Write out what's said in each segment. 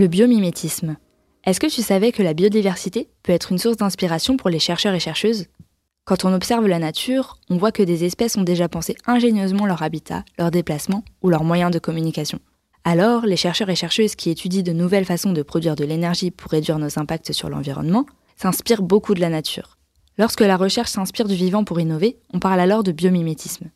Le biomimétisme. Est-ce que tu savais que la biodiversité peut être une source d'inspiration pour les chercheurs et chercheuses? Quand on observe la nature, on voit que des espèces ont déjà pensé ingénieusement leur habitat, leur déplacement ou leurs moyens de communication. Alors, les chercheurs et chercheuses qui étudient de nouvelles façons de produire de l'énergie pour réduire nos impacts sur l'environnement s'inspirent beaucoup de la nature. Lorsque la recherche s'inspire du vivant pour innover, on parle alors de biomimétisme.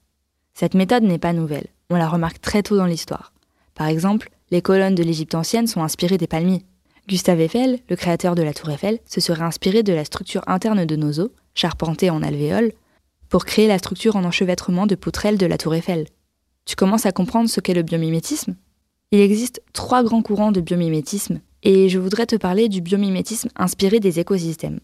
Cette méthode n'est pas nouvelle, on la remarque très tôt dans l'histoire. Par exemple, les colonnes de l'Égypte ancienne sont inspirées des palmiers. Gustave Eiffel, le créateur de la tour Eiffel, se serait inspiré de la structure interne de nos os, charpentée en alvéoles, pour créer la structure en enchevêtrement de poutrelles de la tour Eiffel. Tu commences à comprendre ce qu'est le biomimétisme? Il existe trois grands courants de biomimétisme, et je voudrais te parler du biomimétisme inspiré des écosystèmes.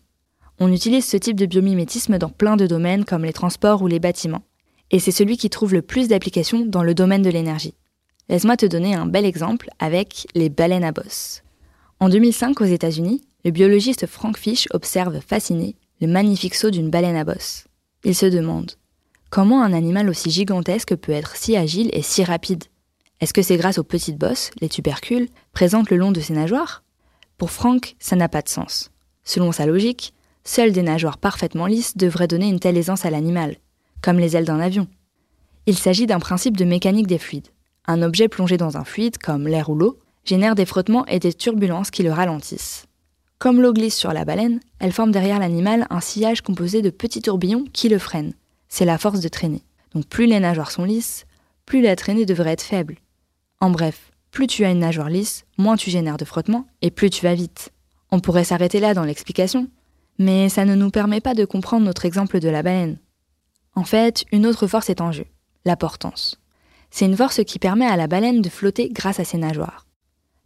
On utilise ce type de biomimétisme dans plein de domaines comme les transports ou les bâtiments, et c'est celui qui trouve le plus d'applications dans le domaine de l'énergie. Laisse-moi te donner un bel exemple avec les baleines à bosse. En 2005, aux États-Unis, le biologiste Frank Fish observe fasciné le magnifique saut d'une baleine à bosse. Il se demande comment un animal aussi gigantesque peut être si agile et si rapide? Est-ce que c'est grâce aux petites bosses, les tubercules, présentes le long de ses nageoires? Pour Frank, ça n'a pas de sens. Selon sa logique, seules des nageoires parfaitement lisses devraient donner une telle aisance à l'animal, comme les ailes d'un avion. Il s'agit d'un principe de mécanique des fluides. Un objet plongé dans un fluide, comme l'air ou l'eau, génère des frottements et des turbulences qui le ralentissent. Comme l'eau glisse sur la baleine, elle forme derrière l'animal un sillage composé de petits tourbillons qui le freinent. C'est la force de traîner. Donc plus les nageoires sont lisses, plus la traînée devrait être faible. En bref, plus tu as une nageoire lisse, moins tu génères de frottements et plus tu vas vite. On pourrait s'arrêter là dans l'explication, mais ça ne nous permet pas de comprendre notre exemple de la baleine. En fait, une autre force est en jeu, la portance. C'est une force qui permet à la baleine de flotter grâce à ses nageoires.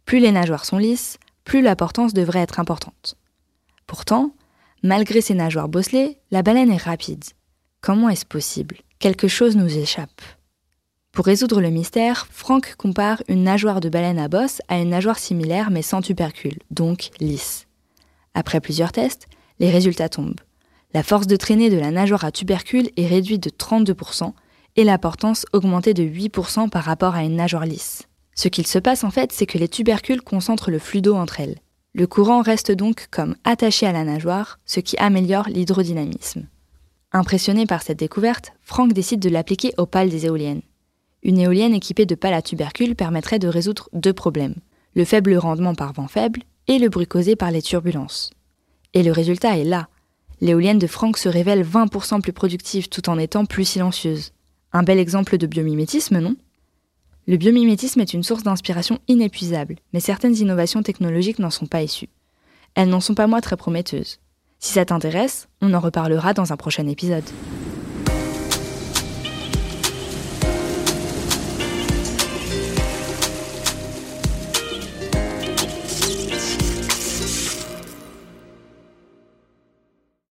Plus les nageoires sont lisses, plus la portance devrait être importante. Pourtant, malgré ses nageoires bosselées, la baleine est rapide. Comment est-ce possible? Quelque chose nous échappe. Pour résoudre le mystère, Franck compare une nageoire de baleine à bosse à une nageoire similaire mais sans tubercule, donc lisse. Après plusieurs tests, les résultats tombent. La force de traînée de la nageoire à tubercule est réduite de 32% et la portance augmentée de 8% par rapport à une nageoire lisse. Ce qu'il se passe en fait, c'est que les tubercules concentrent le flux d'eau entre elles. Le courant reste donc comme attaché à la nageoire, ce qui améliore l'hydrodynamisme. Impressionné par cette découverte, Franck décide de l'appliquer aux pales des éoliennes. Une éolienne équipée de pales à tubercules permettrait de résoudre deux problèmes, le faible rendement par vent faible et le bruit causé par les turbulences. Et le résultat est là. L'éolienne de Franck se révèle 20% plus productive tout en étant plus silencieuse. Un bel exemple de biomimétisme, non? Le biomimétisme est une source d'inspiration inépuisable, mais certaines innovations technologiques n'en sont pas issues. Elles n'en sont pas moins très prometteuses. Si ça t'intéresse, on en reparlera dans un prochain épisode.